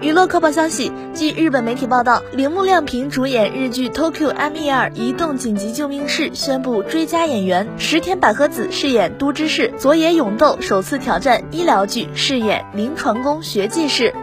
娱乐快报消息：据日本媒体报道，铃木亮平主演日剧《Tokyo M.E.R. 移动紧急救命室》宣布追加演员，石田百合子饰演都知事，佐野勇斗首次挑战医疗剧，饰演临床工学技士。